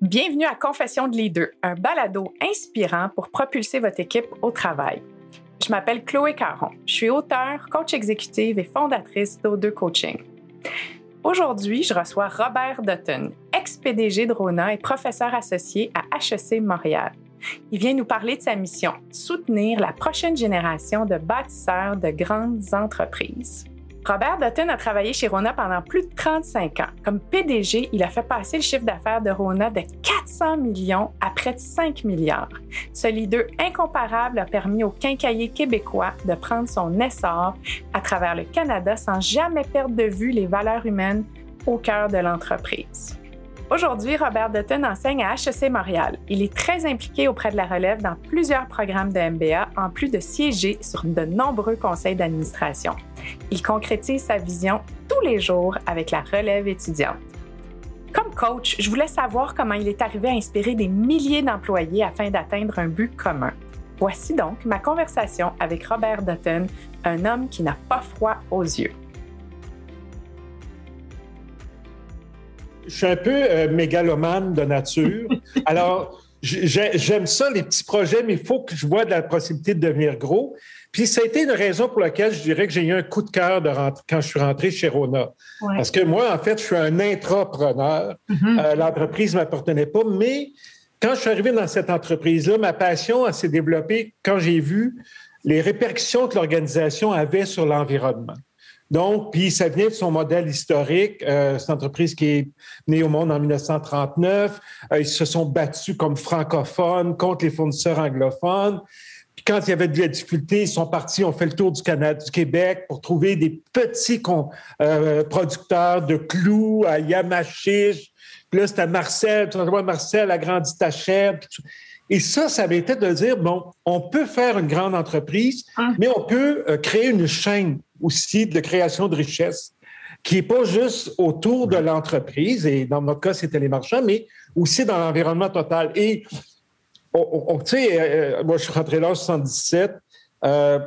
Bienvenue à Confession de Leader, un balado inspirant pour propulser votre équipe au travail. Je m'appelle Chloé Caron. Je suis auteure, coach exécutive et fondatrice d'O2 Coaching. Aujourd'hui, je reçois Robert Dutton, ex-PDG de Rona et professeur associé à HEC Montréal. Il vient nous parler de sa mission, soutenir la prochaine génération de bâtisseurs de grandes entreprises. Robert Dutton a travaillé chez Rona pendant plus de 35 ans. Comme PDG, il a fait passer le chiffre d'affaires de Rona de 400 millions à près de 5 milliards. Ce leader incomparable a permis au quincailler québécois de prendre son essor à travers le Canada sans jamais perdre de vue les valeurs humaines au cœur de l'entreprise. Aujourd'hui, Robert Dutton enseigne à HEC Montréal. Il est très impliqué auprès de la relève dans plusieurs programmes de MBA, en plus de siéger sur de nombreux conseils d'administration. Il concrétise sa vision tous les jours avec la relève étudiante. Comme coach, je voulais savoir comment il est arrivé à inspirer des milliers d'employés afin d'atteindre un but commun. Voici donc ma conversation avec Robert Dutton, un homme qui n'a pas froid aux yeux. Je suis un peu euh, mégalomane de nature. Alors, j'aime ça, les petits projets, mais il faut que je vois de la possibilité de devenir gros. Puis ça a été une raison pour laquelle je dirais que j'ai eu un coup de cœur de quand je suis rentré chez Rona. Parce que moi, en fait, je suis un intrapreneur. Mm-hmm. Euh, l'entreprise ne m'appartenait pas, mais quand je suis arrivé dans cette entreprise-là, ma passion s'est développée quand j'ai vu les répercussions que l'organisation avait sur l'environnement. Donc, puis ça vient de son modèle historique. Euh, c'est une entreprise qui est née au monde en 1939. Euh, ils se sont battus comme francophones contre les fournisseurs anglophones. Puis quand il y avait de la difficulté, ils sont partis, ont fait le tour du Canada, du Québec pour trouver des petits euh, producteurs de clous à Yamachiche. Puis là, c'était Marcel. Tu vois, Marcel a grandi ta chair. Et ça, ça avait été de dire, bon, on peut faire une grande entreprise, ah. mais on peut créer une chaîne aussi de création de richesse qui n'est pas juste autour de l'entreprise, et dans notre cas, c'était les marchands, mais aussi dans l'environnement total. Et, on, tu sais, euh, moi, je suis rentré là en 77. Euh,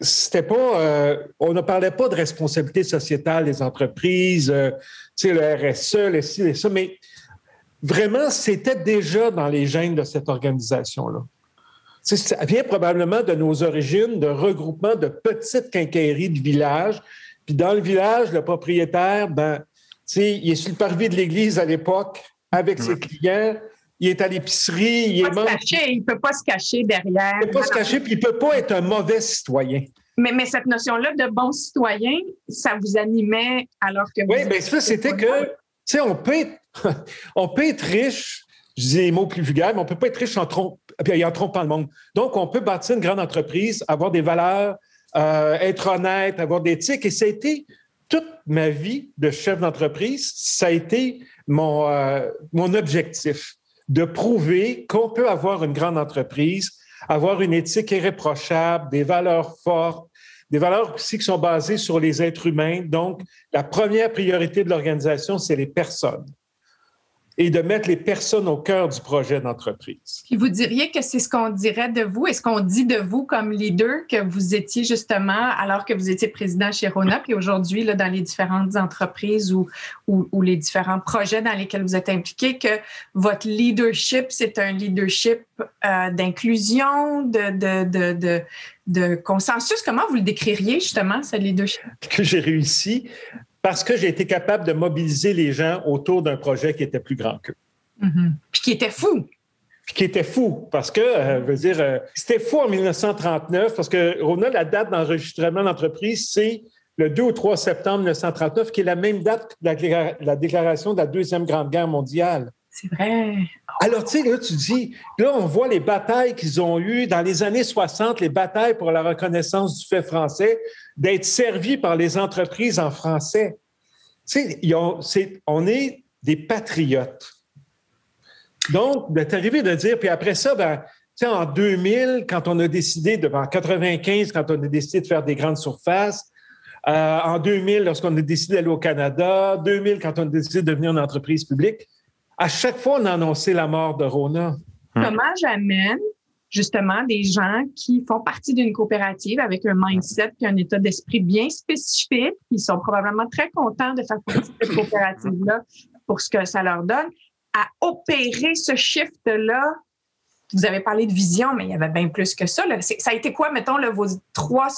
c'était pas, euh, on ne parlait pas de responsabilité sociétale des entreprises, tu sais, le RSE, les ci, les ça, mais vraiment, c'était déjà dans les gènes de cette organisation-là. Ça vient probablement de nos origines de regroupement de petites quincailleries de village. Puis dans le village, le propriétaire, ben, il est sur le parvis de l'église à l'époque avec ses clients. Il est à l'épicerie. Il, il ne peut pas se cacher derrière. Il ne peut pas se cacher, puis il ne peut pas être un mauvais citoyen. Mais, mais cette notion-là de bon citoyen, ça vous animait alors que vous. Oui, bien ça, c'était que, tu sais, on peut on peut être riche je dis les mots plus vulgaires, mais on ne peut pas être riche en, trompe, en trompant le monde. Donc, on peut bâtir une grande entreprise, avoir des valeurs, euh, être honnête, avoir des éthiques. Et ça a été toute ma vie de chef d'entreprise, ça a été mon, euh, mon objectif de prouver qu'on peut avoir une grande entreprise, avoir une éthique irréprochable, des valeurs fortes, des valeurs aussi qui sont basées sur les êtres humains. Donc, la première priorité de l'organisation, c'est les personnes et de mettre les personnes au cœur du projet d'entreprise. Puis vous diriez que c'est ce qu'on dirait de vous et ce qu'on dit de vous comme leader que vous étiez justement alors que vous étiez président chez Rona, puis aujourd'hui dans les différentes entreprises ou, ou, les différents projets dans lesquels vous êtes impliqué, que votre leadership, c'est un leadership euh, d'inclusion, de, de, de, de de consensus. Comment vous le décririez justement, ce leadership? Que j'ai réussi parce que j'ai été capable de mobiliser les gens autour d'un projet qui était plus grand qu'eux. Mm-hmm. Puis qui était fou. Puis qui était fou, parce que, euh, veux dire, euh, c'était fou en 1939, parce que, Rona, la date d'enregistrement de l'entreprise, c'est le 2 ou 3 septembre 1939, qui est la même date que la, déclaration de la Deuxième Grande Guerre mondiale. C'est vrai. Alors, tu sais, là, tu dis, là, on voit les batailles qu'ils ont eues dans les années 60, les batailles pour la reconnaissance du fait français, d'être servis par les entreprises en français. Tu sais, on est des patriotes. Donc, d'être arrivé de dire, puis après ça, ben, tu sais, en 2000, quand on a décidé, de, en 95, quand on a décidé de faire des grandes surfaces, euh, en 2000, lorsqu'on a décidé d'aller au Canada, 2000, quand on a décidé de devenir une entreprise publique, à chaque fois, on a annoncé la mort de Rona. Comment j'amène justement des gens qui font partie d'une coopérative avec un mindset et un état d'esprit bien spécifique, qui sont probablement très contents de faire partie de cette coopérative-là pour ce que ça leur donne, à opérer ce shift-là? Vous avez parlé de vision, mais il y avait bien plus que ça. Ça a été quoi, mettons, vos trois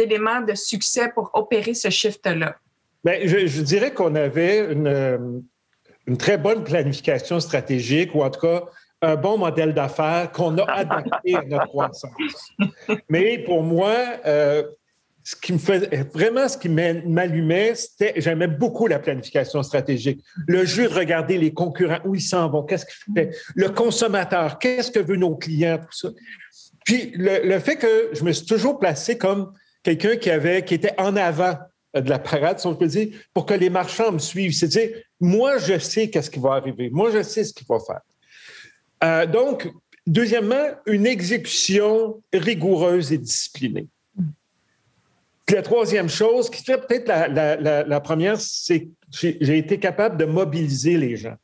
éléments de succès pour opérer ce shift-là? Bien, je, dirais qu'on avait une, une, très bonne planification stratégique, ou en tout cas un bon modèle d'affaires qu'on a adapté à notre croissance. Mais pour moi, euh, ce qui me fait vraiment ce qui m'allumait, c'était j'aimais beaucoup la planification stratégique. Le jeu de regarder les concurrents, où ils s'en vont, qu'est-ce qu'ils font, le consommateur, qu'est-ce que veulent nos clients, tout ça. Puis le, fait que je me suis toujours placé comme quelqu'un qui qui était en avant de la parade, si on peut dire, pour que les marchands me suivent. C'est-à-dire, moi, je sais qu'est-ce qui va arriver. Moi, je sais ce qu'il va faire. Euh, donc, deuxièmement, une exécution rigoureuse et disciplinée. la troisième chose, qui fait peut-être la, première, c'est que j'ai été capable de mobiliser les gens.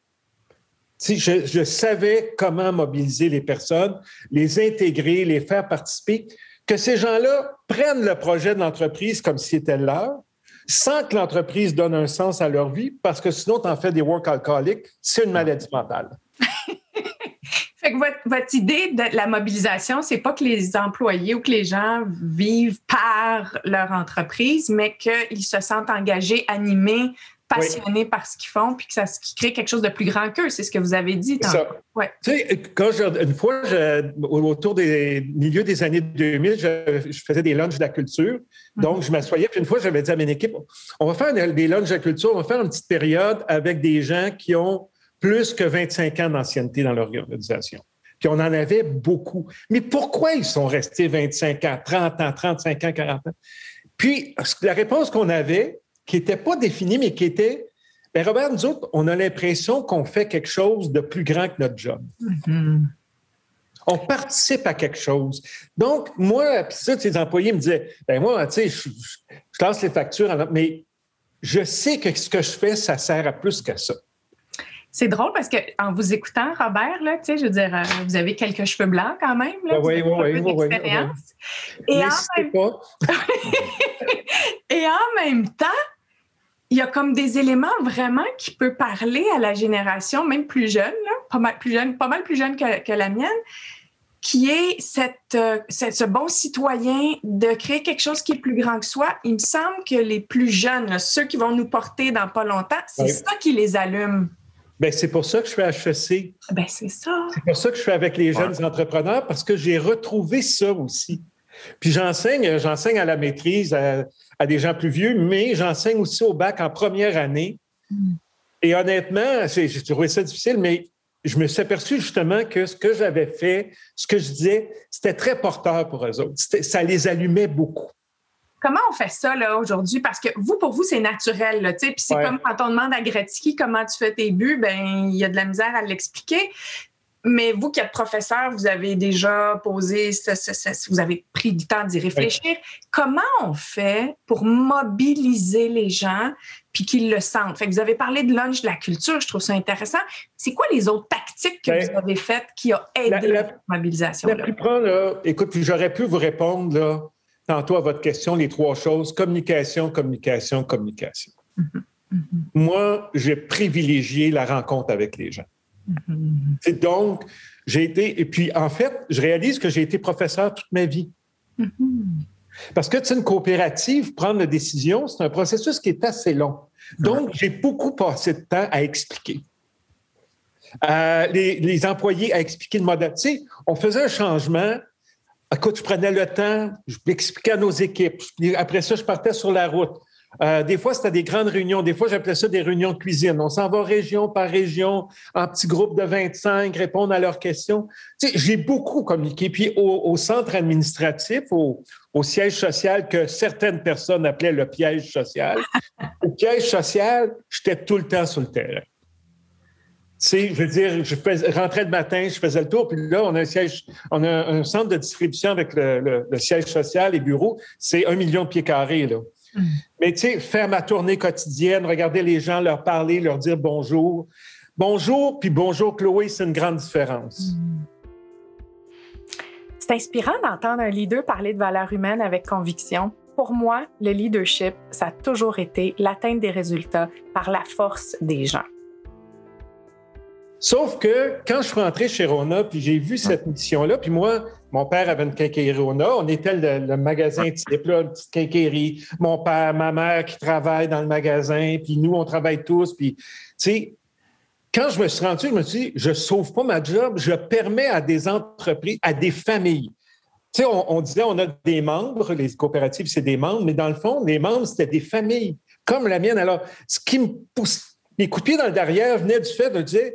Si je, je, savais comment mobiliser les personnes, les intégrer, les faire participer, que ces gens-là prennent le projet de l'entreprise comme si c'était leur, sans que l'entreprise donne un sens à leur vie, parce que sinon, tu en fais des work alcooliques, c'est une maladie mentale. Fait que votre, idée de la mobilisation, c'est pas que les employés ou que les gens vivent par leur entreprise, mais qu'ils se sentent engagés, animés, passionnés par ce qu'ils font, puis que ça crée quelque chose de plus grand qu'eux. C'est ce que vous avez dit. Ça. Ouais. Tu sais, quand une fois, autour des milieux des années 2000, je, faisais des lunchs de la culture. Donc, mhm. je m'assoyais, puis une fois, j'avais dit à mon équipe, on va faire des lunchs de la culture, on va faire une petite période avec des gens qui ont plus que 25 ans d'ancienneté dans l'organisation. Puis on en avait beaucoup. Mais pourquoi ils sont restés 25 ans, 30 ans, 35 ans, 40 ans? Puis la réponse qu'on avait, qui n'était pas définie, mais qui était, bien Robert, nous autres, on a l'impression qu'on fait quelque chose de plus grand que notre job. Mm-hmm. On participe à quelque chose. Donc, moi, puis ça, ces employés me disaient, ben moi, tu sais, je, je, lance les factures, mais je sais que ce que je fais, ça sert à plus que ça. C'est drôle parce que en vous écoutant, Robert, là, je veux dire, euh, vous avez quelques cheveux blancs quand même. Là, oui, oui, oui, oui, Et, en même... Et en même temps, il y a comme des éléments vraiment qui peuvent parler à la génération, même plus jeune, là, pas mal plus jeune, pas mal plus jeune que, la mienne, qui est cette, euh, ce bon citoyen de créer quelque chose qui est plus grand que soi. Il me semble que les plus jeunes, ceux qui vont nous porter dans pas longtemps, c'est ça qui les allume. Bien, c'est pour ça que je fais HEC. Ben, c'est ça. C'est pour ça que je fais avec les jeunes entrepreneurs parce que j'ai retrouvé ça aussi. Puis j'enseigne, j'enseigne à la maîtrise à, des gens plus vieux, mais j'enseigne aussi au bac en première année. Hmm. Et honnêtement, j'ai trouvé ça difficile, mais je me suis aperçu justement que ce que j'avais fait, ce que je disais, c'était très porteur pour eux autres. Ça les allumait beaucoup. Comment on fait ça là aujourd'hui? Parce que vous, pour vous, c'est naturel. Là, puis c'est comme quand on demande à Gretzky comment tu fais tes buts, ben il y a de la misère à l'expliquer. Mais vous qui êtes professeur, vous avez déjà posé, vous avez pris du temps d'y réfléchir. Comment on fait pour mobiliser les gens puis qu'ils le sentent? Fait que vous avez parlé de lunch de la culture, je trouve ça intéressant. C'est quoi les autres tactiques que ben, vous avez faites qui ont aidé la, mobilisation? La plus là, écoute, j'aurais pu vous répondre là, tantôt à votre question, les trois choses, communication, communication, communication. Mm-hmm. Mm-hmm. Moi, j'ai privilégié la rencontre avec les gens. Mm-hmm. Donc, j'ai été, et puis en fait, je réalise que j'ai été professeur toute ma vie. Parce que, c'est une coopérative, prendre la décision, c'est un processus qui est assez long. Donc, j'ai beaucoup passé de temps à expliquer. Euh, les, les, employés à expliquer le modèle. Tu sais, on faisait un changement, Écoute, je prenais le temps, je l'expliquais à nos équipes. Après ça, je partais sur la route. Euh, des fois, c'était des grandes réunions. Des fois, j'appelais ça des réunions de cuisine. On s'en va région par région, en petits groupes de 25, répondre à leurs questions. Tu sais, j'ai beaucoup communiqué. Puis au, centre administratif, au, au, siège social que certaines personnes appelaient le piège social, au piège social, j'étais tout le temps sur le terrain sais, je veux dire, je rentrais le matin, je faisais le tour, puis là, on a un siège, on a un centre de distribution avec le, siège social et bureau, c'est un million de pieds carrés, là. Mm. Mais tu sais, faire ma tournée quotidienne, regarder les gens, leur parler, leur dire bonjour. Bonjour, puis bonjour Chloé, c'est une grande différence. Mm. C'est inspirant d'entendre un leader parler de valeurs humaines avec conviction. Pour moi, le leadership, ça a toujours été l'atteinte des résultats par la force des gens. Sauf que quand je suis rentré chez Rona, puis j'ai vu cette mission-là, puis moi, mon père avait une quincaillerie Rona, on était le, magasin type, là, une petite quincaillerie. Mon père, ma mère qui travaille dans le magasin, puis nous, on travaille tous, puis, tu sais, quand je me suis rendu, je me suis dit, je sauve pas ma job, je permets à des entreprises, à des familles. Tu sais, on, on disait, on a des membres, les coopératives, c'est des membres, mais dans le fond, les membres, c'était des familles, comme la mienne. Alors, ce qui me pousse, mes coups de pied dans le derrière venaient du fait de dire,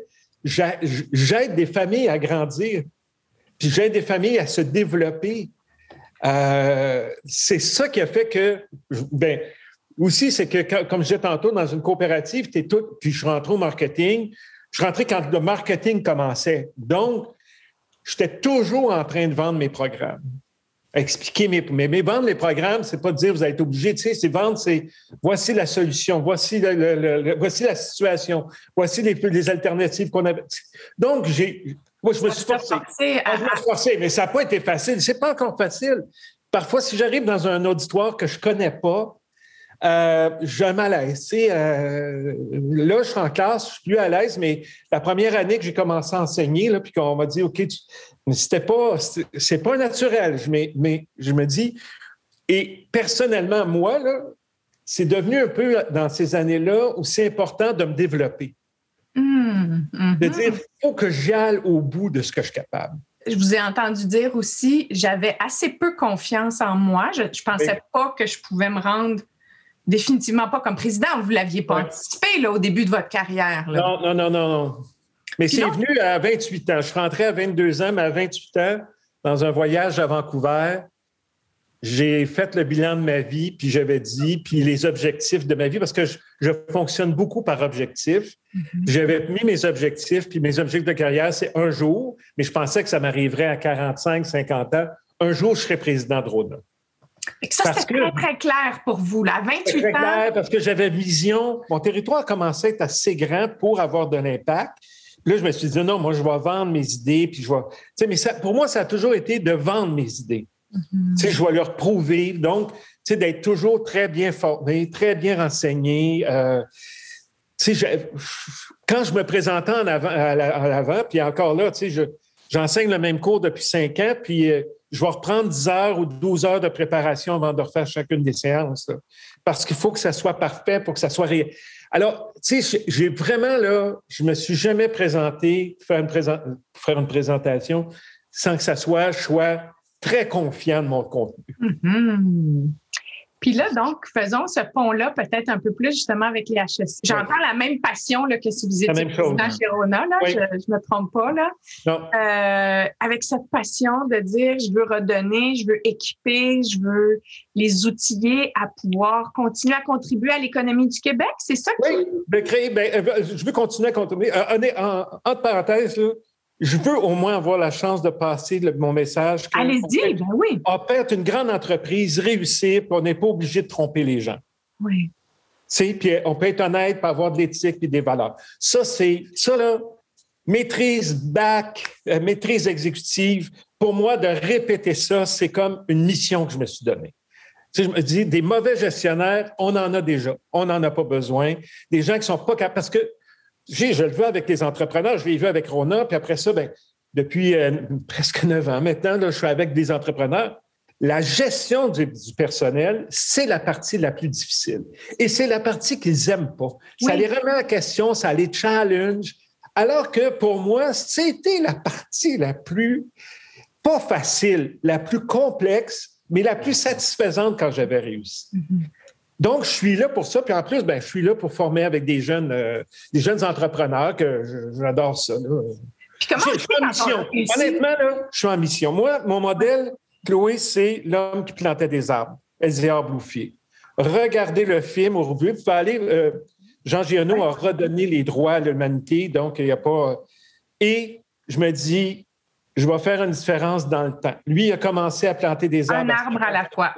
j'aide des familles à grandir, puis j'aide des familles à se développer. Euh, c'est ça qui a fait que, ben, aussi, c'est que, comme je disais tantôt, dans une coopérative, es tout, puis je rentré au marketing. Je rentré quand le marketing commençait. Donc, j'étais toujours en train de vendre mes programmes. Expliquer mes, mais, mais vendre les programmes, c'est pas dire vous êtes obligé, tu sais, c'est vendre, c'est voici la solution, voici, le, voici la situation, voici les, les alternatives qu'on avait. Donc, j'ai, moi, je me suis forcé. Ah, je me suis forcé, mais ça n'a pas été facile. C'est pas encore facile. Parfois, si j'arrive dans un auditoire que je connais pas, euh, j'ai un malaise. Euh, là, je suis en classe, je suis plus à l'aise, mais la première année que j'ai commencé à enseigner, là, puis qu'on m'a dit, OK, mais c'était pas, c'est pas naturel. Mais, mais je me dis, et personnellement, moi, là, c'est devenu un peu dans ces années-là où c'est important de me développer. Mmh, mmh. De dire, il faut que j'aille au bout de ce que je suis capable je vous ai entendu dire aussi, j'avais assez peu confiance en moi. Je ne pensais pas que je pouvais me rendre définitivement pas comme président. Vous ne l'aviez pas anticipé là, au début de votre carrière. Non, non, non, non, non. Mais c'est venu à 28 ans. Je suis rentré à 22 ans, mais à 28 ans, dans un voyage à Vancouver, j'ai fait le bilan de ma vie, puis j'avais dit, puis les objectifs de ma vie, parce que je, fonctionne beaucoup par objectifs. Mm-hmm. J'avais mis mes objectifs, puis mes objectifs de carrière, c'est un jour, mais je pensais que ça m'arriverait à 45, 50 ans. Un jour, je serais président de Rona. Ça, c'était très, très clair pour vous, là, 28 très Clair parce que j'avais vision. Mon territoire commençait à être assez grand pour avoir de l'impact. Là, je me suis dit, non, moi, je vais vendre mes idées, puis je vais. Tu sais, mais ça, pour moi, ça a toujours été de vendre mes idées. Mm-hmm. Tu sais, je vais leur prouver. Donc, tu sais, d'être toujours très bien formé, très bien renseigné. Euh, tu sais, quand je me présentais en avant, à l'avant, puis encore là, tu sais, j'enseigne le même cours depuis cinq ans, puis euh, je vais reprendre 10 heures ou 12 heures de préparation avant de refaire chacune des séances. parce qu'il faut que ça soit parfait pour que ça soit réel. Alors, tu sais, j'ai vraiment, là, je me suis jamais présenté une, faire une présentation sans que ça soit, je sois très confiant de mon contenu. Mm-hmm. Puis là, donc, faisons ce pont-là peut-être un peu plus justement avec les HSC. J'entends la même passion là, que si vous étiez président chez Rona, là, je ne me trompe pas. Là. Euh, avec cette passion de dire je veux redonner, je veux équiper, je veux les outiller à pouvoir continuer à contribuer à l'économie du Québec, c'est ça? Oui, ben, créer, ben, euh, je veux continuer à contribuer. Euh, en, entre parenthèses, là, je veux au moins avoir la chance de passer mon message. Allez-y, ben oui. On peut être une grande entreprise, réussir, puis on n'est pas obligé de tromper les gens. Oui. Puis on peut être honnête, puis avoir de l'éthique et des valeurs. Ça, c'est ça, là, maîtrise back, euh, maîtrise exécutive. Pour moi, de répéter ça, c'est comme une mission que je me suis donnée. Tu sais, je me dis, des mauvais gestionnaires, on en a déjà. On n'en a pas besoin. Des gens qui sont pas capables. Parce que je le veux avec les entrepreneurs, je l'ai vu avec Rona, puis après ça, ben, depuis euh, presque neuf ans maintenant, je suis avec des entrepreneurs. La gestion du, personnel, c'est la partie la plus difficile. Et c'est la partie qu'ils n'aiment pas. Ça les remet en question, ça les challenge. Alors que pour moi, c'était la partie la plus, pas facile, la plus complexe, mais la plus satisfaisante quand j'avais réussi. Mm-hmm. Donc, je suis là pour ça. Puis en plus, ben, je suis là pour former avec des jeunes, euh, des jeunes entrepreneurs que j'adore ça. Puis comment je, suis en mission. Honnêtement, là, je suis en mission. Moi, mon modèle, Chloé, c'est l'homme qui plantait des arbres, Elzéar Bouffier. Regardez le film au revue. Vous pouvez aller. Euh, Jean Giono a redonné les droits à l'humanité, donc il n'y a pas. Et je me dis, je vais faire une différence dans le temps. Lui, il a commencé à planter des arbres. Un arbre à la fois.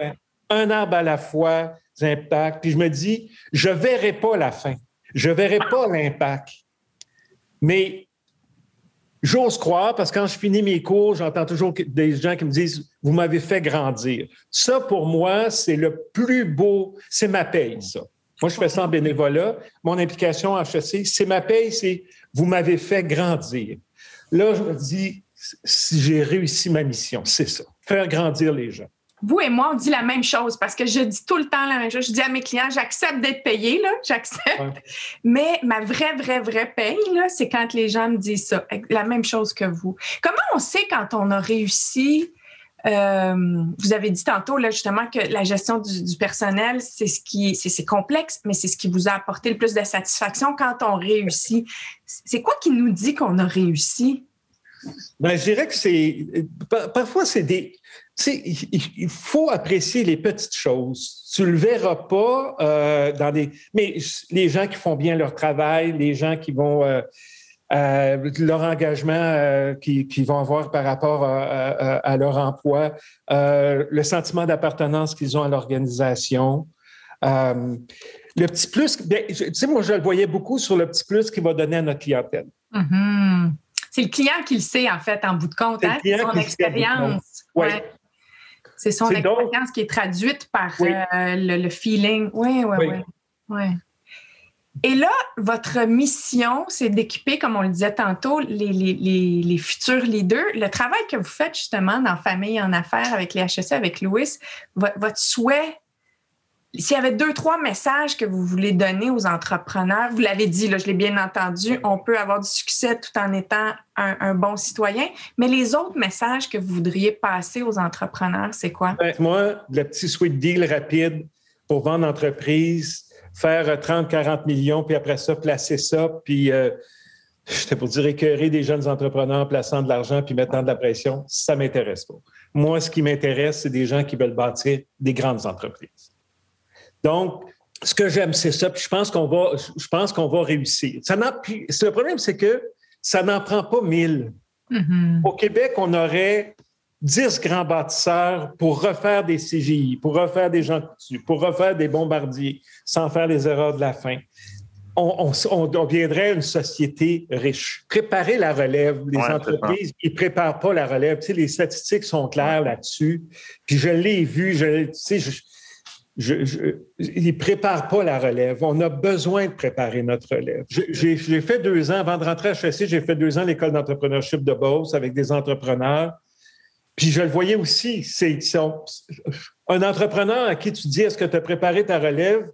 Un arbre à la fois impacts. Puis je me dis, je ne verrai pas la fin. Je ne verrai pas l'impact. Mais j'ose croire, parce que quand je finis mes cours, j'entends toujours des gens qui me disent, vous m'avez fait grandir. Ça, pour moi, c'est le plus beau, c'est ma paye, ça. Moi, je fais ça en bénévolat. Mon implication en HEC, c'est ma paye, c'est vous m'avez fait grandir. Là, je me dis, si j'ai réussi ma mission, c'est ça, faire grandir les gens. Vous et moi, on dit la même chose parce que je dis tout le temps la même chose. Je dis à mes clients, j'accepte d'être payé, là, j'accepte. Mais ma vraie, vraie, vraie paye, là, c'est quand les gens me disent ça. La même chose que vous. Comment on sait quand on a réussi euh, vous avez dit tantôt là justement que la gestion du, personnel, c'est ce qui c'est complexe, mais c'est ce qui vous a apporté le plus de satisfaction quand on réussit. C'est quoi qui nous dit qu'on a réussi? Ben, je dirais que c'est parfois c'est des il faut apprécier les petites choses. Tu le verras pas euh, dans des mais les gens qui font bien leur travail, les gens qui vont euh, euh, leur engagement qu'ils vont avoir par rapport à, leur emploi, le sentiment d'appartenance qu'ils ont à l'organisation. le petit plus, ben, tu sais, moi, je le voyais beaucoup sur le petit plus qu'il va donner à notre clientèle. Mm-hmm. C'est le client qui le sait, en fait, en bout de compte. Hein? Son expérience. Ouais. C'est son expérience qui est traduite par le, feeling. Oui, oui, oui. Et là, votre mission, c'est d'équiper, comme on le disait tantôt, les, futurs leaders. Le travail que vous faites justement dans Famille en affaires avec les HEC, avec Louis, votre, souhait, s'il y avait deux, trois messages que vous voulez donner aux entrepreneurs, vous l'avez dit, là, je l'ai bien entendu, on peut avoir du succès tout en étant un, bon citoyen, mais les autres messages que vous voudriez passer aux entrepreneurs, c'est quoi? Ben, moi, le petit sweet deal rapide pour vendre l'entreprise, faire 30, 40 millions, puis après ça, placer ça, puis euh, j'étais pour dire écœurer des jeunes entrepreneurs en plaçant de l'argent puis mettant de la pression, ça ne m'intéresse pas. Moi, ce qui m'intéresse, c'est des gens qui veulent bâtir des grandes entreprises. Donc, ce que j'aime, c'est ça, puis je pense qu'on va, je pense qu'on va réussir. Ça le problème, c'est que ça n'en prend pas mille. Mm-hmm. Au Québec, on aurait 10 grands bâtisseurs pour refaire des CGI, pour refaire des gens coutus, pour refaire des bombardiers sans faire les erreurs de la fin. On, on, deviendrait une société riche. Préparer la relève, les entreprises, ils ne préparent pas la relève. Tu sais, les statistiques sont claires là-dessus. Puis je l'ai vu, je, tu sais, je, ils ne préparent pas la relève. On a besoin de préparer notre relève. J'ai fait deux ans, avant de rentrer à HEC, j'ai fait deux ans l'école d'entrepreneurship de Beauce avec des entrepreneurs. Puis je le voyais aussi, c'est un entrepreneur à qui tu dis est-ce que tu as préparé ta relève,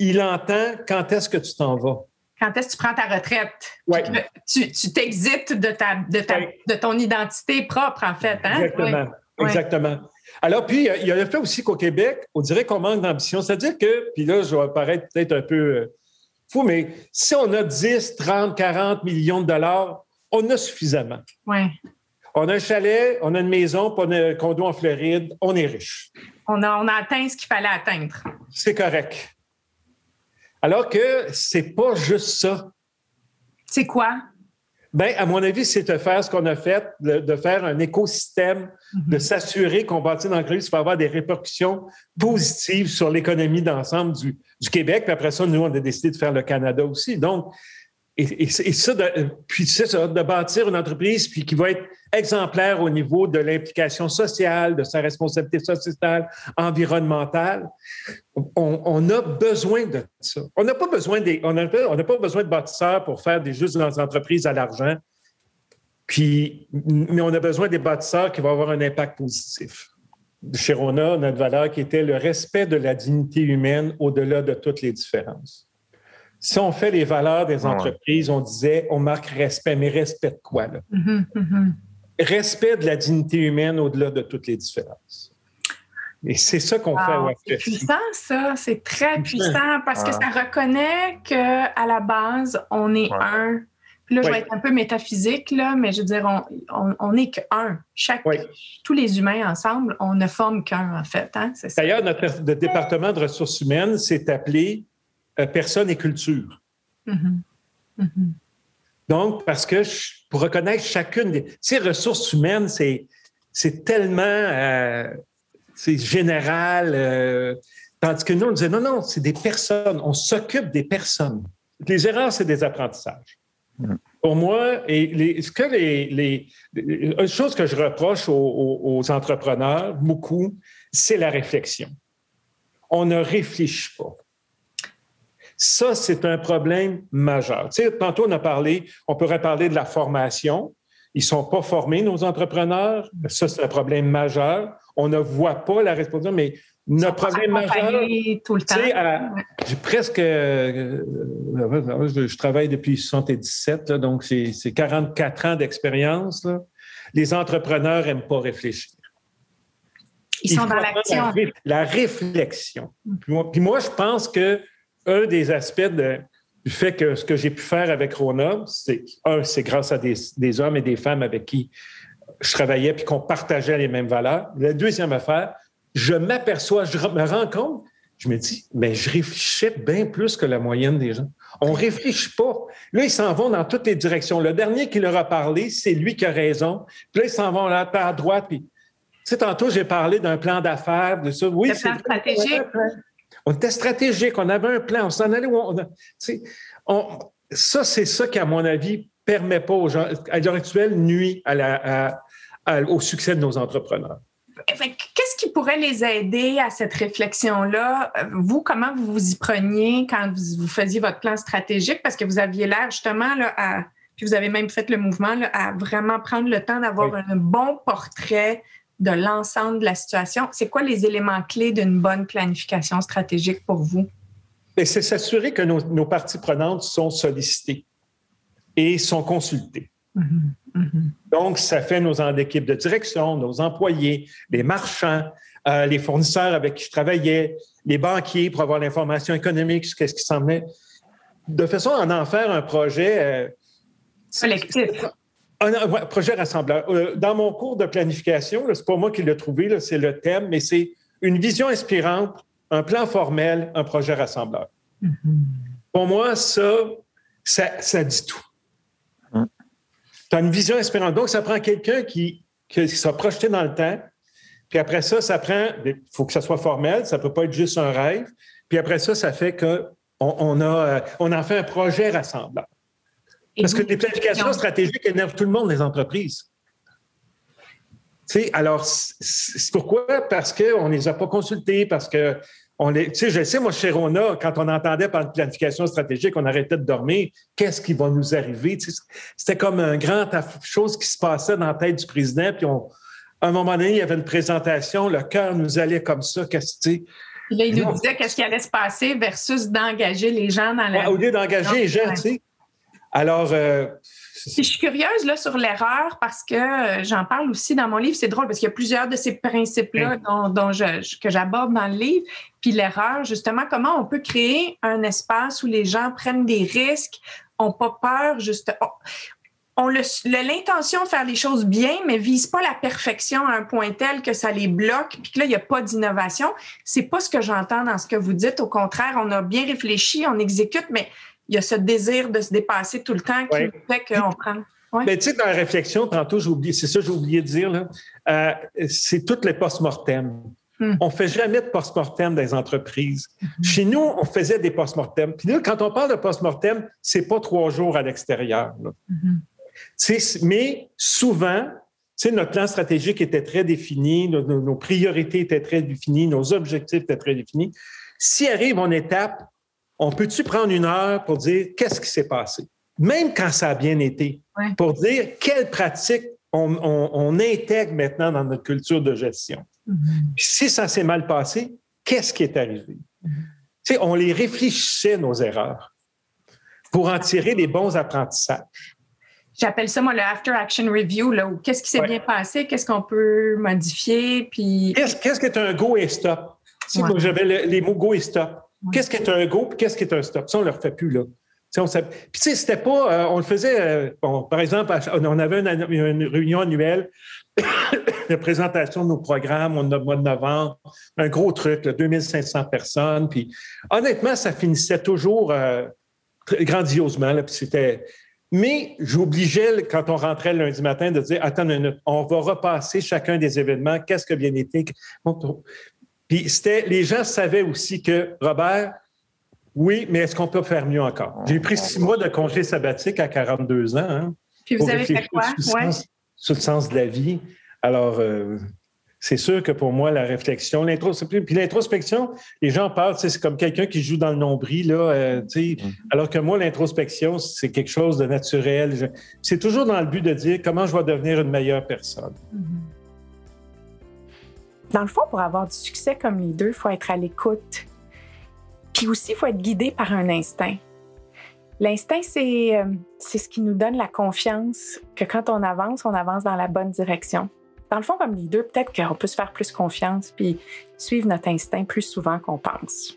il entend quand est-ce que tu t'en vas? Quand est-ce que tu prends ta retraite? Ouais. Tu t'exites de, ta, de, ta, de ton identité propre, en fait. Hein? Exactement. Exactement. Alors, puis, il y a le fait aussi qu'au Québec, on dirait qu'on manque d'ambition. C'est-à-dire que, puis là, je vais paraître peut-être un peu euh, fou, mais si on a 10, 30, 40 millions de dollars, on a suffisamment. Oui. On a un chalet, on a une maison, puis on a un condo en Floride, on est riche. On a, on a atteint ce qu'il fallait atteindre. C'est correct. Alors que c'est pas juste ça. C'est quoi? Bien, à mon avis, c'est de faire ce qu'on a fait, de, faire un écosystème, mm-hmm. de s'assurer qu'on bâtit dans le crise va avoir des répercussions positives sur l'économie d'ensemble du, du, Québec. Puis après ça, nous, on a décidé de faire le Canada aussi. Donc, et, ça, de, puis ça, de bâtir une entreprise puis qui va être exemplaire au niveau de l'implication sociale, de sa responsabilité sociale, environnementale. On, a besoin de ça. On n'a pas besoin des, on n'a pas besoin de bâtisseurs pour faire des juste des entreprises à l'argent. Puis, mais on a besoin des bâtisseurs qui vont avoir un impact positif. Chez Rona, notre valeur qui était le respect de la dignité humaine au-delà de toutes les différences si on fait les valeurs des entreprises, on disait, on marque respect, mais respect de quoi? Là? Mm-hmm, mm-hmm. Respect de la dignité humaine au-delà de toutes les différences. Et c'est ça qu'on fait au C'est puissant, ça. C'est très puissant parce que ça reconnaît qu'à la base, on est un. Puis là, je vais être un peu métaphysique, là, mais je veux dire, on n'est qu'un. Chaque, Tous les humains ensemble, on ne forme qu'un, en fait. Hein? D'ailleurs, notre, département de ressources humaines s'est appelé euh, personne et culture. Mm-hmm. Mm-hmm. Donc, parce que pour reconnaître chacune des... ces ressources humaines, c'est, c'est tellement... Euh, c'est général. Euh, tandis que nous, on disait, non, non, c'est des personnes. On s'occupe des personnes. Les erreurs, c'est des apprentissages. Mm. Pour moi, et les, ce que les, les, une chose que je reproche aux, aux entrepreneurs, beaucoup, c'est la réflexion. On ne réfléchit pas. Ça, c'est un problème majeur. Tu sais, tantôt, on a parlé, on pourrait parler de la formation. Ils ne sont pas formés, nos entrepreneurs. Ça, c'est un problème majeur. On ne voit pas la responsabilité, mais notre problème majeur. Tout le temps. J'ai presque. Euh, je, travaille depuis 77, donc c'est 44 ans d'expérience. Les entrepreneurs n'aiment pas réfléchir. Ils, sont dans l'action. La, réflexion. Puis moi, je pense que un des aspects du fait que ce que j'ai pu faire avec Rona, c'est un, c'est grâce à des, hommes et des femmes avec qui je travaillais puis qu'on partageait les mêmes valeurs. La deuxième affaire, je m'aperçois, je me rends compte, je me dis, mais je réfléchis bien plus que la moyenne des gens. On ne réfléchit pas. Là, ils s'en vont dans toutes les directions. Le dernier qui leur a parlé, c'est lui qui a raison. Puis là, ils s'en vont là, à droite. Puis, tu sais, tantôt, j'ai parlé d'un plan d'affaires, de ça. Oui, c'est stratégique. On était stratégique, on avait un plan, on s'en allait où on, on, ça, c'est ça qui, à mon avis, permet pas aux gens, à l'heure actuelle, nuit à la, au succès de nos entrepreneurs. Qu'est-ce qui pourrait les aider à cette réflexion-là? Vous, comment vous vous y preniez quand vous, faisiez votre plan stratégique? Parce que vous aviez l'air justement là, à, puis vous avez même fait le mouvement là, à vraiment prendre le temps d'avoir un bon portrait de l'ensemble de la situation. C'est quoi les éléments clés d'une bonne planification stratégique pour vous? C'est s'assurer que nos, parties prenantes sont sollicitées et sont consultées. Mm-hmm. Mm-hmm. Donc, ça fait nos équipes de direction, nos employés, les marchands, euh, les fournisseurs avec qui je travaillais, les banquiers pour avoir l'information économique sur ce qui s'en venait. De façon à en faire un projet euh, collectif. Un, projet rassembleur. Euh, dans mon cours de planification, c'est pas moi qui l'ai trouvé, c'est le thème, mais c'est une vision inspirante, un plan formel, un projet rassembleur. Mm-hmm. Pour moi, ça, ça, dit tout. Mm. Tu as une vision inspirante. Donc, ça prend quelqu'un qui, qui soit projeté dans le temps. Puis après ça, ça prend. Il faut que ça soit formel, ça ne peut pas être juste un rêve. Puis après ça, ça fait qu'on on a, euh, on en fait un projet rassembleur. Parce que les planifications stratégiques énervent tout le monde, les entreprises. Tu sais, alors, c'est pourquoi? Parce qu'on ne les a pas consultés, parce que on les, tu sais, je sais, moi, chez Rona, quand on entendait par planification stratégique, on arrêtait de dormir. Qu'est-ce qui va nous arriver? c'était comme un grand chose qui se passait dans la tête du président. Puis, on, à un moment donné, il y avait une présentation, le cœur nous allait comme ça. Qu'est-ce que Là, il nous disait qu'est-ce qui allait se passer versus d'engager les gens dans la. au lieu d'engager les gens, tu sais. Alors. Euh, je suis curieuse là, sur l'erreur parce que euh, j'en parle aussi dans mon livre. C'est drôle parce qu'il y a plusieurs de ces principes-là dont, je, que j'aborde dans le livre. Puis l'erreur, justement, comment on peut créer un espace où les gens prennent des risques, n'ont pas peur, juste. On, l'intention de faire les choses bien, mais vise pas la perfection à un point tel que ça les bloque, puis que là, il n'y a pas d'innovation. C'est pas ce que j'entends dans ce que vous dites. Au contraire, on a bien réfléchi, on exécute, mais il y a ce désir de se dépasser tout le temps qui fait qu'on prend. Ouais. Ben, tu sais, dans la réflexion, tantôt, j'ai oublié, c'est ça j'ai oublié de dire, là, euh, c'est toutes les post-mortem. Hmm. On ne fait jamais de post-mortem dans les entreprises. Chez nous, on faisait des post-mortem. Puis là, quand on parle de post-mortem, c'est pas trois jours à l'extérieur. Hmm. Mais souvent, notre plan stratégique était très défini, nos, nos, priorités étaient très définies, nos objectifs étaient très définis. Si arrive une étape on peut-tu prendre une heure pour dire qu'est-ce qui s'est passé? Même quand ça a bien été, pour dire quelles pratiques on, intègre maintenant dans notre culture de gestion. Mm-hmm. si ça s'est mal passé, qu'est-ce qui est arrivé? Mm-hmm. on les réfléchissait, nos erreurs, pour en tirer des bons apprentissages. J'appelle ça, moi, le after action review, là, qu'est-ce qui s'est bien passé, qu'est-ce qu'on peut modifier, puis... Qu'est-ce, qu'est-ce qui est un go et stop? Si j'avais les mots go et stop. Qu'est-ce qui est un go puis qu'est-ce qui est un stop? Ça, on ne le refait plus, là. Puis, tu sais, c'était pas. Euh, on le faisait. Euh, bon, par exemple, on avait une, réunion annuelle de présentation de nos programmes au mois de novembre. Un gros truc, 2500 personnes. Puis, honnêtement, ça finissait toujours euh, grandiosement. Puis c'était. Mais j'obligeais, quand on rentrait le lundi matin, de dire Attends une minute, on va repasser chacun des événements. Qu'est-ce que bien été? Puis c'était, les gens savaient aussi que, Robert, oui, mais est-ce qu'on peut faire mieux encore? J'ai pris six mois de congé sabbatique à 42 ans. Hein, Puis vous avez fait quoi? Sur, le sens, de la vie. Alors, euh, c'est sûr que pour moi, la réflexion, l'introspection, puis l'introspection, les gens parlent, c'est comme quelqu'un qui joue dans le nombril, là, euh, mm-hmm. alors que moi, l'introspection, c'est quelque chose de naturel. C'est toujours dans le but de dire comment je vais devenir une meilleure personne. Mm-hmm. Dans le fond, pour avoir du succès comme les deux, il faut être à l'écoute. Puis aussi, il faut être guidé par un instinct. L'instinct, euh, c'est ce qui nous donne la confiance que quand on avance, on avance dans la bonne direction dans le fond, comme les deux, peut-être qu'on peut se faire plus confiance puis suivre notre instinct plus souvent qu'on pense.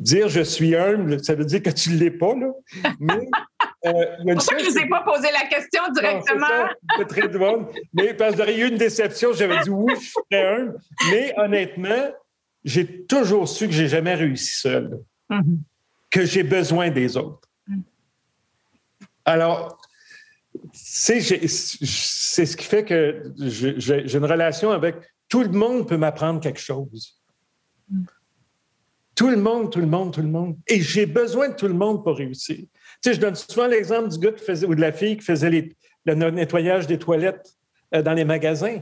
Dire je suis humble, ça veut dire que tu ne l'es pas, là. Euh, c'est pour ça que je ne vous ai pas posé la question directement. C'est très drôle. Mais parce qu'il y eu une déception, j'avais dit oui, je très humble. Mais honnêtement, j'ai toujours su que j'ai jamais réussi seul. Mm-hmm. Que j'ai besoin des autres. Mm. Alors, c'est ce qui fait que j'ai une relation avec tout le monde peut m'apprendre quelque chose. Tout le monde, tout le monde, tout le monde. Et j'ai besoin de tout le monde pour réussir. Tu sais, je donne souvent l'exemple du gars qui faisait, ou de la fille qui faisait le nettoyage des toilettes euh, dans les magasins.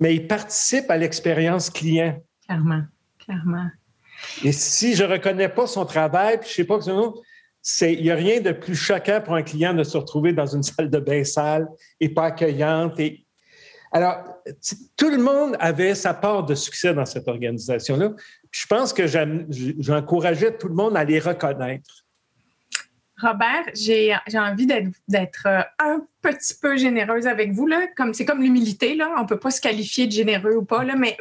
Mais il participe à l'expérience client. Clairement, clairement. Et si je ne reconnais pas son travail, puis je ne sais pas que il n'y a rien de plus choquant pour un client de se retrouver dans une salle de bain sale et pas accueillante. Et... Alors, tout le monde avait sa part de succès dans cette organisation-là. Je pense que j'encourageais tout le monde à les reconnaître. Robert, j'ai envie d'être euh, un petit peu généreuse avec vous. Là. Comme, c'est comme l'humilité. Là. On ne peut pas se qualifier de généreux ou pas, là, mais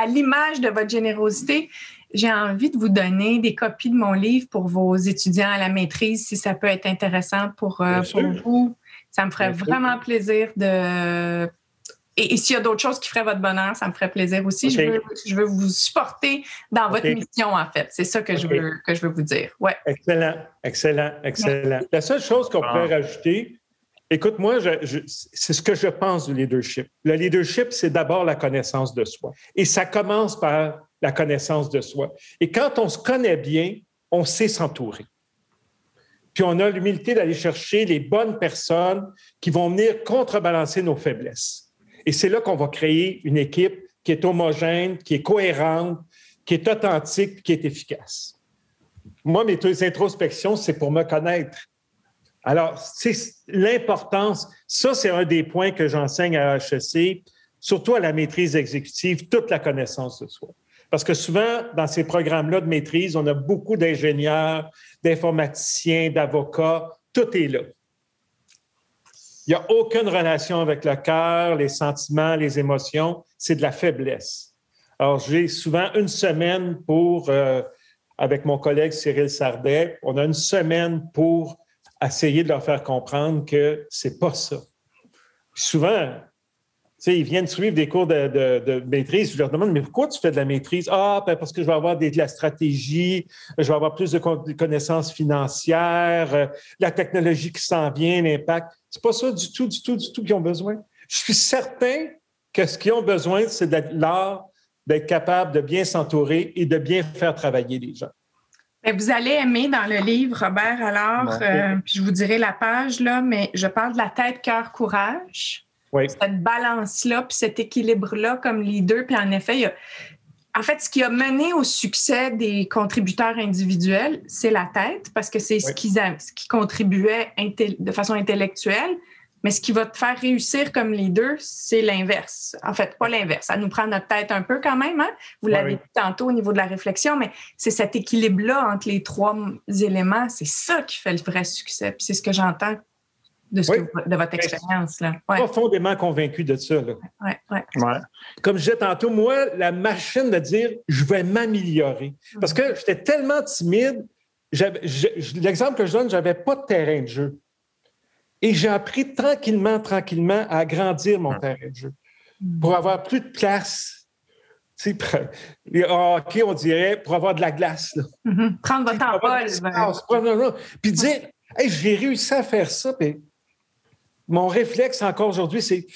à l'image de votre générosité, j'ai envie de vous donner des copies de mon livre pour vos étudiants à la maîtrise, si ça peut être intéressant pour, euh, vous. Ça me ferait vraiment plaisir de et, s'il y a d'autres choses qui feraient votre bonheur, ça me ferait plaisir aussi. Je, veux, vous supporter dans votre mission, en fait. C'est ça que, je veux, que je veux vous dire. Ouais. Excellent, excellent, excellent. La seule chose qu'on pourrait rajouter, écoute, moi, c'est ce que je pense du leadership. Le leadership, c'est d'abord la connaissance de soi. Et ça commence par la connaissance de soi. Et quand on se connaît bien, on sait s'entourer. Puis on a l'humilité d'aller chercher les bonnes personnes qui vont venir contrebalancer nos faiblesses. Et c'est là qu'on va créer une équipe qui est homogène, qui est cohérente, qui est authentique, qui est efficace. Moi, mes introspections, c'est pour me connaître. Alors, c'est l'importance, ça, c'est un des points que j'enseigne à HEC, surtout à la maîtrise exécutive, toute la connaissance de soi. Parce que souvent, dans ces programmes-là de maîtrise, on a beaucoup d'ingénieurs, d'informaticiens, d'avocats, tout est là. Il n'y a aucune relation avec le cœur, les sentiments, les émotions. C'est de la faiblesse. Alors, j'ai souvent une semaine pour, euh, avec mon collègue Cyril Sardet, on a une semaine pour essayer de leur faire comprendre que c'est pas ça. souvent, sais, ils viennent suivre des cours de, maîtrise. Je leur demande, mais pourquoi tu fais de la maîtrise? Ah, ben, parce que je vais avoir de la stratégie, je vais avoir plus de connaissances financières, euh, la technologie qui s'en vient, l'impact. C'est pas ça du tout, du tout, du tout qu'ils ont besoin. Je suis certain que ce qu'ils ont besoin, c'est de l'art d'être capable de bien s'entourer et de bien faire travailler les gens. Ben, vous allez aimer dans le livre, Robert, alors, euh, puis je vous dirai la page, là, mais je parle de la tête, cœur, courage cette balance-là, puis cet équilibre-là comme leader. Puis en effet, il y a, en fait, ce qui a mené au succès des contributeurs individuels, c'est la tête, parce que c'est ce, ce qui contribuait de façon intellectuelle. Mais ce qui va te faire réussir comme leader, c'est l'inverse. En fait, pas l'inverse. Ça nous prend notre tête un peu quand même. Hein? Vous l'avez dit tantôt au niveau de la réflexion, mais c'est cet équilibre-là entre les trois éléments. C'est ça qui fait le vrai succès. Puis c'est ce que j'entends de, votre expérience. Là. Profondément convaincu de ça. Comme je disais tantôt, moi, la machine de dire je vais m'améliorer. Parce que j'étais tellement timide. L'exemple que je donne, je n'avais pas de terrain de jeu. Et j'ai appris tranquillement, tranquillement à agrandir mon terrain de jeu pour avoir plus de place. OK, on dirait pour avoir de la glace. Mm-hmm. Prendre votre envol. Puis dire, j'ai réussi à faire ça. Puis mon réflexe encore aujourd'hui, c'est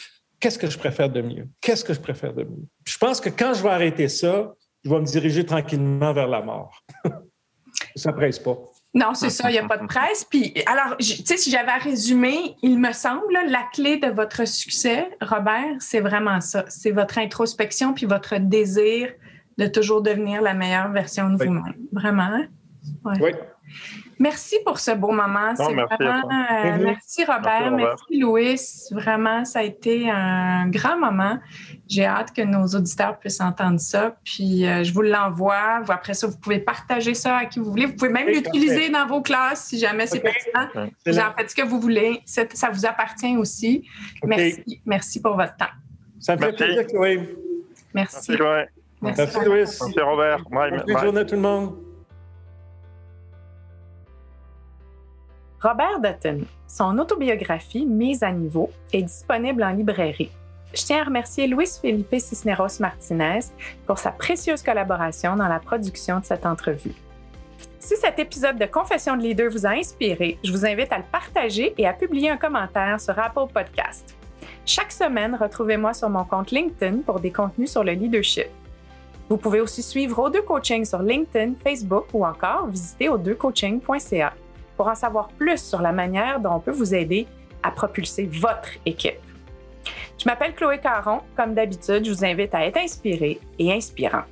qu'est-ce que je préfère de mieux? Qu'est-ce que je préfère de mieux? je pense que quand je vais arrêter ça, je vais me diriger tranquillement vers la mort. ça ne presse pas. Non, c'est ça, il n'y a pas de presse. Puis, alors, tu sais, si j'avais à résumer, il me semble, la clé de votre succès, Robert, c'est vraiment ça. C'est votre introspection puis votre désir de toujours devenir la meilleure version de vous-même. Vraiment. Hein? Oui. Merci pour ce beau moment. merci, vraiment, euh, merci, Robert, merci, Louis. Vraiment, ça a été un grand moment. J'ai hâte que nos auditeurs puissent entendre ça. Puis euh, je vous l'envoie. Après ça, vous pouvez partager ça à qui vous voulez. Vous pouvez même l'utiliser dans vos classes si jamais c'est pertinent. Vous en faites ce que vous voulez. Ça vous appartient aussi. Merci. Merci pour votre temps. Ça me fait plaisir, Chloé. Merci. Merci, Merci, Louis. Merci, Robert. Bonne journée à tout le monde. Robert Dutton, son autobiographie Mise à niveau est disponible en librairie. Je tiens à remercier Luis Felipe Cisneros Martinez pour sa précieuse collaboration dans la production de cette entrevue. Si cet épisode de Confession de leader vous a inspiré, je vous invite à le partager et à publier un commentaire sur Apple Podcast. Chaque semaine, retrouvez-moi sur mon compte LinkedIn pour des contenus sur le leadership. Vous pouvez aussi suivre O2 Coaching sur LinkedIn, Facebook ou encore visiter o2coaching.ca pour en savoir plus sur la manière dont on peut vous aider à propulser votre équipe. Je m'appelle Chloé Caron. Comme d'habitude, je vous invite à être inspiré et inspirant.